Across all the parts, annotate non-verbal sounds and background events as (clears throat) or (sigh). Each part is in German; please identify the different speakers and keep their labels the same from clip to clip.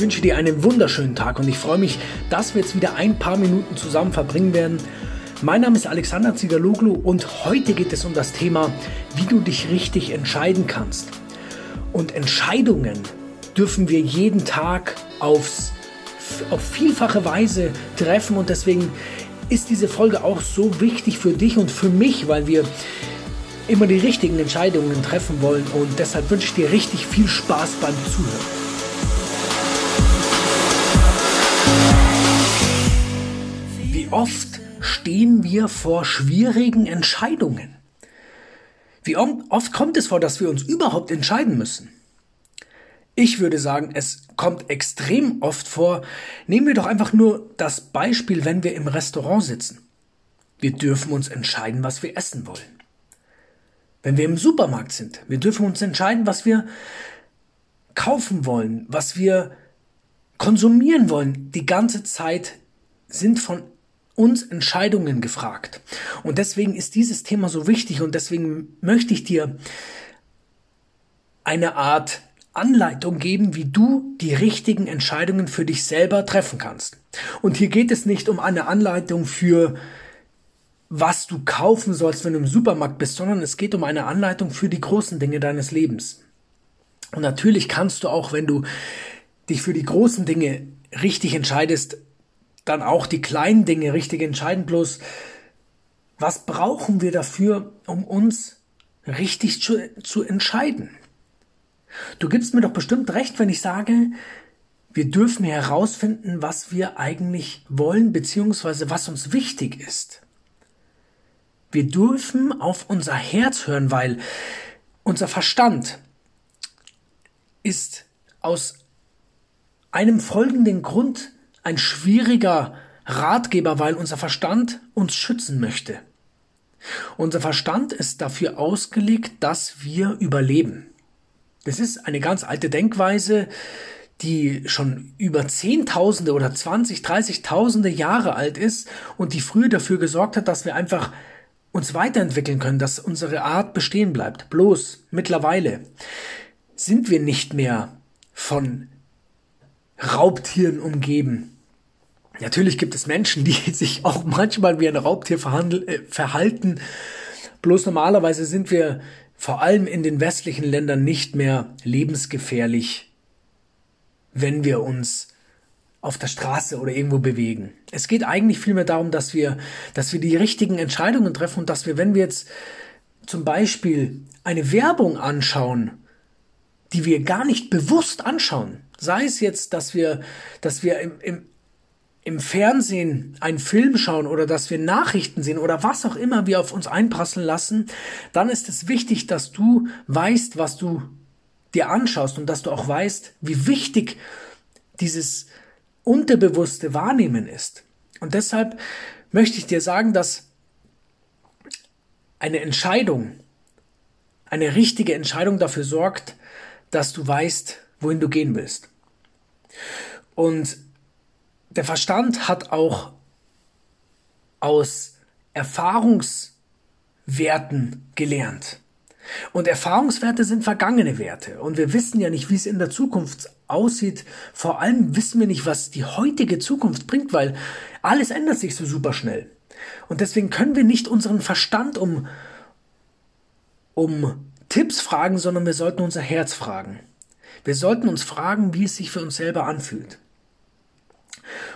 Speaker 1: wünsche dir einen wunderschönen Tag und ich freue mich, dass wir jetzt wieder ein paar Minuten zusammen verbringen werden. Mein Name ist Alexander Zigaloglu und heute geht es um das Thema, wie du dich richtig entscheiden kannst. Und Entscheidungen dürfen wir jeden Tag aufs, auf vielfache Weise treffen und deswegen ist diese Folge auch so wichtig für dich und für mich, weil wir immer die richtigen Entscheidungen treffen wollen und deshalb wünsche ich dir richtig viel Spaß beim Zuhören. Oft stehen wir vor schwierigen Entscheidungen? Wie oft kommt es vor, dass wir uns überhaupt entscheiden müssen? Ich würde sagen, es kommt extrem oft vor. Nehmen wir doch einfach nur das Beispiel, wenn wir im Restaurant sitzen. Wir dürfen uns entscheiden, was wir essen wollen. Wenn wir im Supermarkt sind, wir dürfen uns entscheiden, was wir kaufen wollen, was wir konsumieren wollen. Die ganze Zeit sind von uns Entscheidungen gefragt. Und deswegen ist dieses Thema so wichtig und deswegen möchte ich dir eine Art Anleitung geben, wie du die richtigen Entscheidungen für dich selber treffen kannst. Und hier geht es nicht um eine Anleitung für was du kaufen sollst, wenn du im Supermarkt bist, sondern es geht um eine Anleitung für die großen Dinge deines Lebens. Und natürlich kannst du auch, wenn du dich für die großen Dinge richtig entscheidest, dann auch die kleinen Dinge richtig entscheiden. Bloß, was brauchen wir dafür, um uns richtig zu, zu entscheiden? Du gibst mir doch bestimmt recht, wenn ich sage, wir dürfen herausfinden, was wir eigentlich wollen, beziehungsweise was uns wichtig ist. Wir dürfen auf unser Herz hören, weil unser Verstand ist aus einem folgenden Grund ein schwieriger Ratgeber, weil unser Verstand uns schützen möchte. Unser Verstand ist dafür ausgelegt, dass wir überleben. Das ist eine ganz alte Denkweise, die schon über Zehntausende oder 20, 30.000 Jahre alt ist und die früher dafür gesorgt hat, dass wir einfach uns weiterentwickeln können, dass unsere Art bestehen bleibt. Bloß mittlerweile sind wir nicht mehr von Raubtieren umgeben. Natürlich gibt es Menschen, die (laughs) sich auch manchmal wie ein Raubtier äh, verhalten. Bloß normalerweise sind wir vor allem in den westlichen Ländern nicht mehr lebensgefährlich, wenn wir uns auf der Straße oder irgendwo bewegen. Es geht eigentlich vielmehr darum, dass wir, dass wir die richtigen Entscheidungen treffen und dass wir, wenn wir jetzt zum Beispiel eine Werbung anschauen, die wir gar nicht bewusst anschauen, sei es jetzt, dass wir, dass wir im, im, im Fernsehen einen Film schauen oder dass wir Nachrichten sehen oder was auch immer wir auf uns einprasseln lassen, dann ist es wichtig, dass du weißt, was du dir anschaust und dass du auch weißt, wie wichtig dieses unterbewusste Wahrnehmen ist. Und deshalb möchte ich dir sagen, dass eine Entscheidung, eine richtige Entscheidung dafür sorgt, dass du weißt, wohin du gehen willst. Und der Verstand hat auch aus Erfahrungswerten gelernt. Und Erfahrungswerte sind vergangene Werte. Und wir wissen ja nicht, wie es in der Zukunft aussieht. Vor allem wissen wir nicht, was die heutige Zukunft bringt, weil alles ändert sich so super schnell. Und deswegen können wir nicht unseren Verstand um, um Tipps fragen, sondern wir sollten unser Herz fragen. Wir sollten uns fragen, wie es sich für uns selber anfühlt.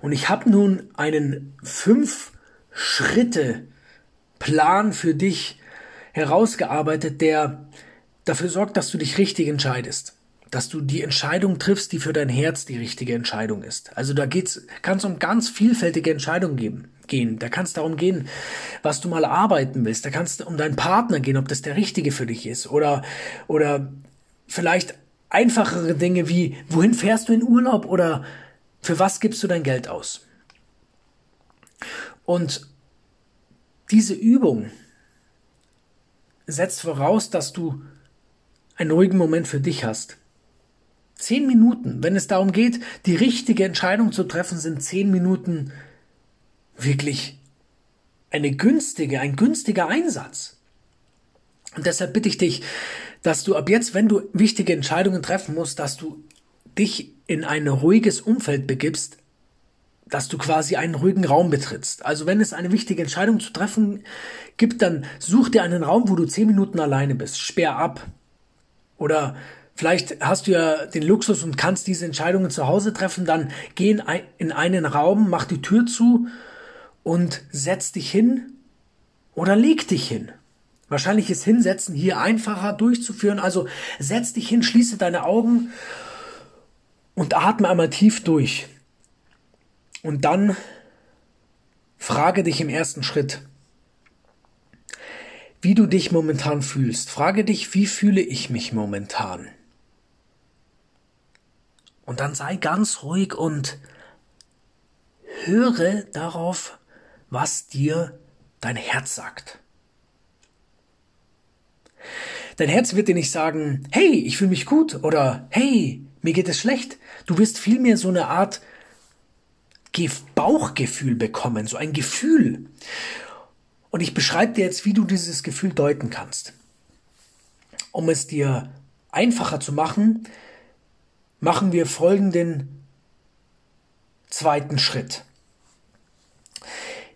Speaker 1: Und ich habe nun einen fünf Schritte Plan für dich herausgearbeitet, der dafür sorgt, dass du dich richtig entscheidest. Dass du die Entscheidung triffst, die für dein Herz die richtige Entscheidung ist. Also da geht's, kann es um ganz vielfältige Entscheidungen geben, gehen. Da kann es darum gehen, was du mal arbeiten willst. Da kann es um deinen Partner gehen, ob das der richtige für dich ist. Oder, oder vielleicht einfachere Dinge wie, wohin fährst du in Urlaub oder für was gibst du dein Geld aus? Und diese Übung, setzt voraus, dass du einen ruhigen Moment für dich hast. Zehn Minuten, wenn es darum geht, die richtige Entscheidung zu treffen, sind zehn Minuten wirklich eine günstige, ein günstiger Einsatz. Und deshalb bitte ich dich, dass du ab jetzt, wenn du wichtige Entscheidungen treffen musst, dass du dich in ein ruhiges Umfeld begibst, dass du quasi einen ruhigen Raum betrittst. Also wenn es eine wichtige Entscheidung zu treffen gibt, dann such dir einen Raum, wo du zehn Minuten alleine bist. Sperr ab. Oder vielleicht hast du ja den Luxus und kannst diese Entscheidungen zu Hause treffen, dann geh in einen Raum, mach die Tür zu und setz dich hin oder leg dich hin. Wahrscheinlich ist Hinsetzen hier einfacher durchzuführen. Also setz dich hin, schließe deine Augen und atme einmal tief durch. Und dann frage dich im ersten Schritt, wie du dich momentan fühlst. Frage dich, wie fühle ich mich momentan? Und dann sei ganz ruhig und höre darauf, was dir dein Herz sagt. Dein Herz wird dir nicht sagen, hey, ich fühle mich gut oder hey, mir geht es schlecht. Du wirst vielmehr so eine Art Bauchgefühl bekommen, so ein Gefühl. Und ich beschreibe dir jetzt, wie du dieses Gefühl deuten kannst. Um es dir einfacher zu machen, machen wir folgenden zweiten Schritt.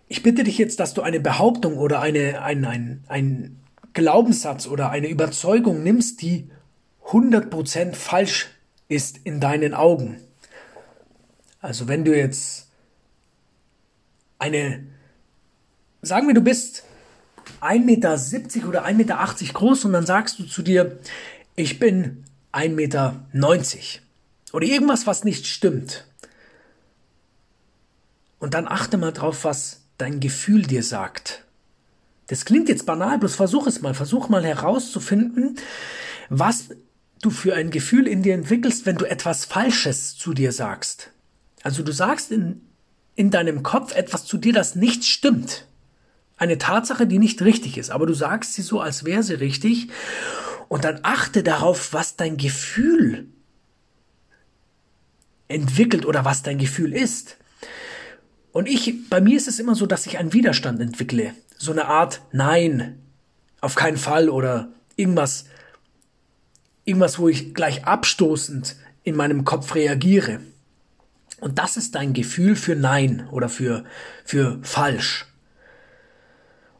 Speaker 1: Ich bitte dich jetzt, dass du eine Behauptung oder eine, ein, ein, ein Glaubenssatz oder eine Überzeugung nimmst, die 100% falsch ist in deinen Augen. Also wenn du jetzt eine, sagen wir, du bist 1,70 Meter oder 1,80 Meter groß und dann sagst du zu dir, ich bin 1,90 Meter. Oder irgendwas, was nicht stimmt. Und dann achte mal drauf, was dein Gefühl dir sagt. Das klingt jetzt banal, bloß versuch es mal. Versuch mal herauszufinden, was du für ein Gefühl in dir entwickelst, wenn du etwas Falsches zu dir sagst. Also du sagst in, in deinem Kopf etwas zu dir, das nicht stimmt. Eine Tatsache, die nicht richtig ist, aber du sagst sie so, als wäre sie richtig. Und dann achte darauf, was dein Gefühl entwickelt oder was dein Gefühl ist. Und ich, bei mir ist es immer so, dass ich einen Widerstand entwickle. So eine Art Nein, auf keinen Fall oder irgendwas, irgendwas, wo ich gleich abstoßend in meinem Kopf reagiere. Und das ist dein Gefühl für Nein oder für, für falsch.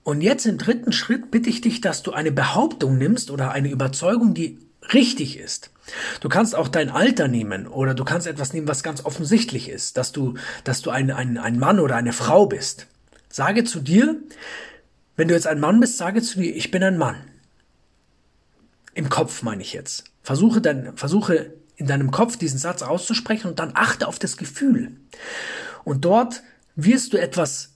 Speaker 1: Und jetzt im dritten Schritt bitte ich dich, dass du eine Behauptung nimmst oder eine Überzeugung, die richtig ist. Du kannst auch dein Alter nehmen oder du kannst etwas nehmen, was ganz offensichtlich ist, dass du, dass du ein, ein, ein Mann oder eine Frau bist. Sage zu dir, wenn du jetzt ein Mann bist, sage zu dir, ich bin ein Mann. Im Kopf meine ich jetzt. Versuche dann, versuche in deinem Kopf diesen Satz auszusprechen und dann achte auf das Gefühl. Und dort wirst du etwas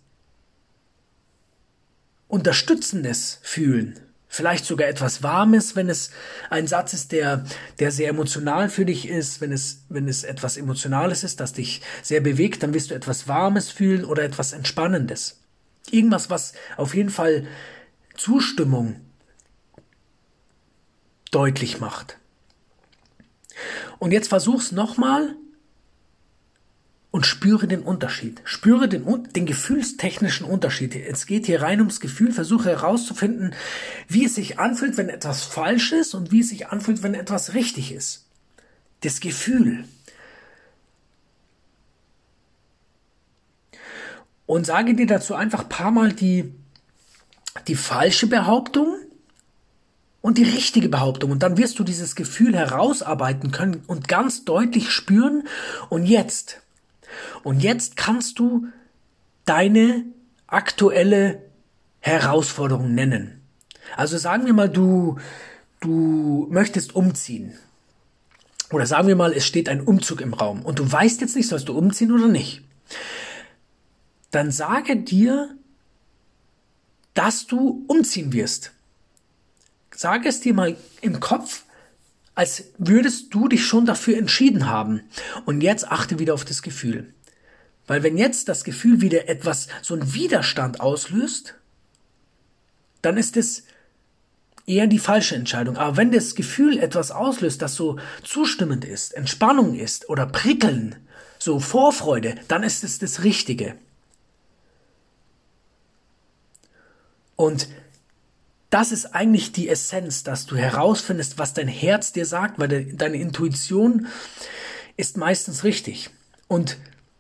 Speaker 1: Unterstützendes fühlen. Vielleicht sogar etwas Warmes, wenn es ein Satz ist, der, der sehr emotional für dich ist. Wenn es, wenn es etwas Emotionales ist, das dich sehr bewegt, dann wirst du etwas Warmes fühlen oder etwas Entspannendes. Irgendwas, was auf jeden Fall Zustimmung deutlich macht. Und jetzt versuch's nochmal und spüre den Unterschied. Spüre den, den gefühlstechnischen Unterschied. Es geht hier rein ums Gefühl. Versuche herauszufinden, wie es sich anfühlt, wenn etwas falsch ist und wie es sich anfühlt, wenn etwas richtig ist. Das Gefühl. Und sage dir dazu einfach paar Mal die, die falsche Behauptung und die richtige Behauptung. Und dann wirst du dieses Gefühl herausarbeiten können und ganz deutlich spüren. Und jetzt, und jetzt kannst du deine aktuelle Herausforderung nennen. Also sagen wir mal, du, du möchtest umziehen. Oder sagen wir mal, es steht ein Umzug im Raum und du weißt jetzt nicht, sollst du umziehen oder nicht. Dann sage dir, dass du umziehen wirst. Sage es dir mal im Kopf, als würdest du dich schon dafür entschieden haben. Und jetzt achte wieder auf das Gefühl. Weil wenn jetzt das Gefühl wieder etwas, so ein Widerstand auslöst, dann ist es eher die falsche Entscheidung. Aber wenn das Gefühl etwas auslöst, das so zustimmend ist, Entspannung ist oder prickeln, so Vorfreude, dann ist es das Richtige. Und das ist eigentlich die Essenz, dass du herausfindest, was dein Herz dir sagt, weil deine Intuition ist meistens richtig. Und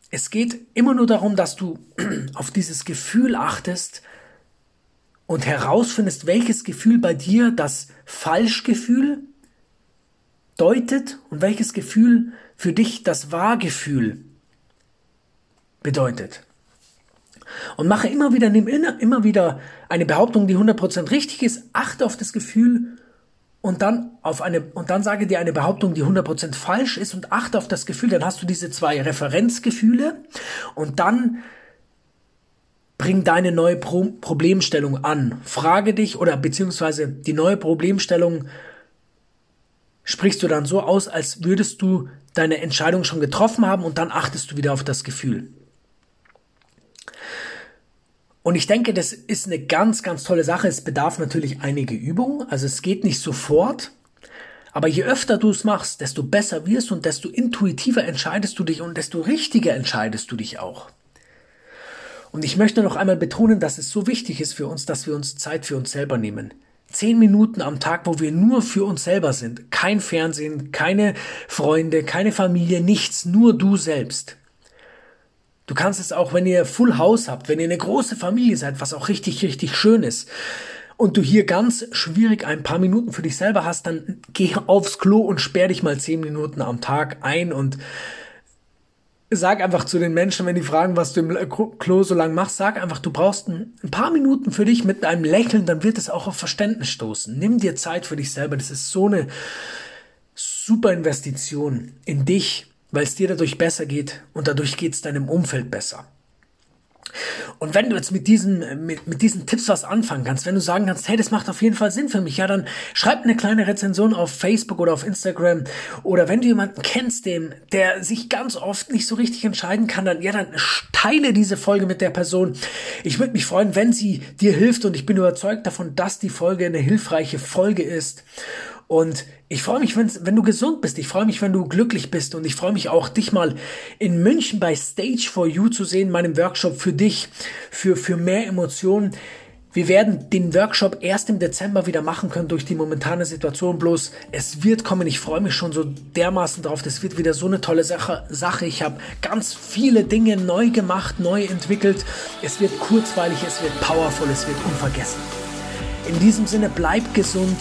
Speaker 1: es geht immer nur darum, dass du (clears throat) auf dieses Gefühl achtest und herausfindest, welches Gefühl bei dir das Falschgefühl deutet und welches Gefühl für dich das Wahrgefühl bedeutet. Und mache immer wieder, nimm immer wieder eine Behauptung, die 100% richtig ist, achte auf das Gefühl und dann auf eine, und dann sage dir eine Behauptung, die 100% falsch ist und achte auf das Gefühl, dann hast du diese zwei Referenzgefühle und dann bring deine neue Pro Problemstellung an. Frage dich oder beziehungsweise die neue Problemstellung sprichst du dann so aus, als würdest du deine Entscheidung schon getroffen haben und dann achtest du wieder auf das Gefühl. Und ich denke, das ist eine ganz, ganz tolle Sache. Es bedarf natürlich einige Übung. Also es geht nicht sofort. Aber je öfter du es machst, desto besser wirst und desto intuitiver entscheidest du dich und desto richtiger entscheidest du dich auch. Und ich möchte noch einmal betonen, dass es so wichtig ist für uns, dass wir uns Zeit für uns selber nehmen. Zehn Minuten am Tag, wo wir nur für uns selber sind. Kein Fernsehen, keine Freunde, keine Familie, nichts, nur du selbst. Du kannst es auch, wenn ihr Full House habt, wenn ihr eine große Familie seid, was auch richtig, richtig schön ist, und du hier ganz schwierig ein paar Minuten für dich selber hast, dann geh aufs Klo und sperr dich mal zehn Minuten am Tag ein und sag einfach zu den Menschen, wenn die fragen, was du im Klo so lang machst, sag einfach, du brauchst ein, paar Minuten für dich mit einem Lächeln, dann wird es auch auf Verständnis stoßen. Nimm dir Zeit für dich selber. Das ist so eine super Investition in dich, weil es dir dadurch besser geht und dadurch geht es deinem Umfeld besser. Und wenn du jetzt mit diesen, mit, mit diesen Tipps was anfangen kannst, wenn du sagen kannst, hey, das macht auf jeden Fall Sinn für mich, ja, dann schreib eine kleine Rezension auf Facebook oder auf Instagram. Oder wenn du jemanden kennst, dem, der sich ganz oft nicht so richtig entscheiden kann, dann, ja, dann teile diese Folge mit der Person. Ich würde mich freuen, wenn sie dir hilft und ich bin überzeugt davon, dass die Folge eine hilfreiche Folge ist. Und ich freue mich, wenn du gesund bist. Ich freue mich, wenn du glücklich bist. Und ich freue mich auch, dich mal in München bei Stage for You zu sehen, meinem Workshop für dich, für, für mehr Emotionen. Wir werden den Workshop erst im Dezember wieder machen können durch die momentane Situation. Bloß es wird kommen. Ich freue mich schon so dermaßen drauf. Das wird wieder so eine tolle Sache. Sache. Ich habe ganz viele Dinge neu gemacht, neu entwickelt. Es wird kurzweilig, es wird powerful, es wird unvergessen. In diesem Sinne, bleib gesund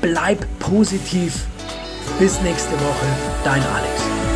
Speaker 1: bleib positiv. Bis nächste Woche, dein Alex.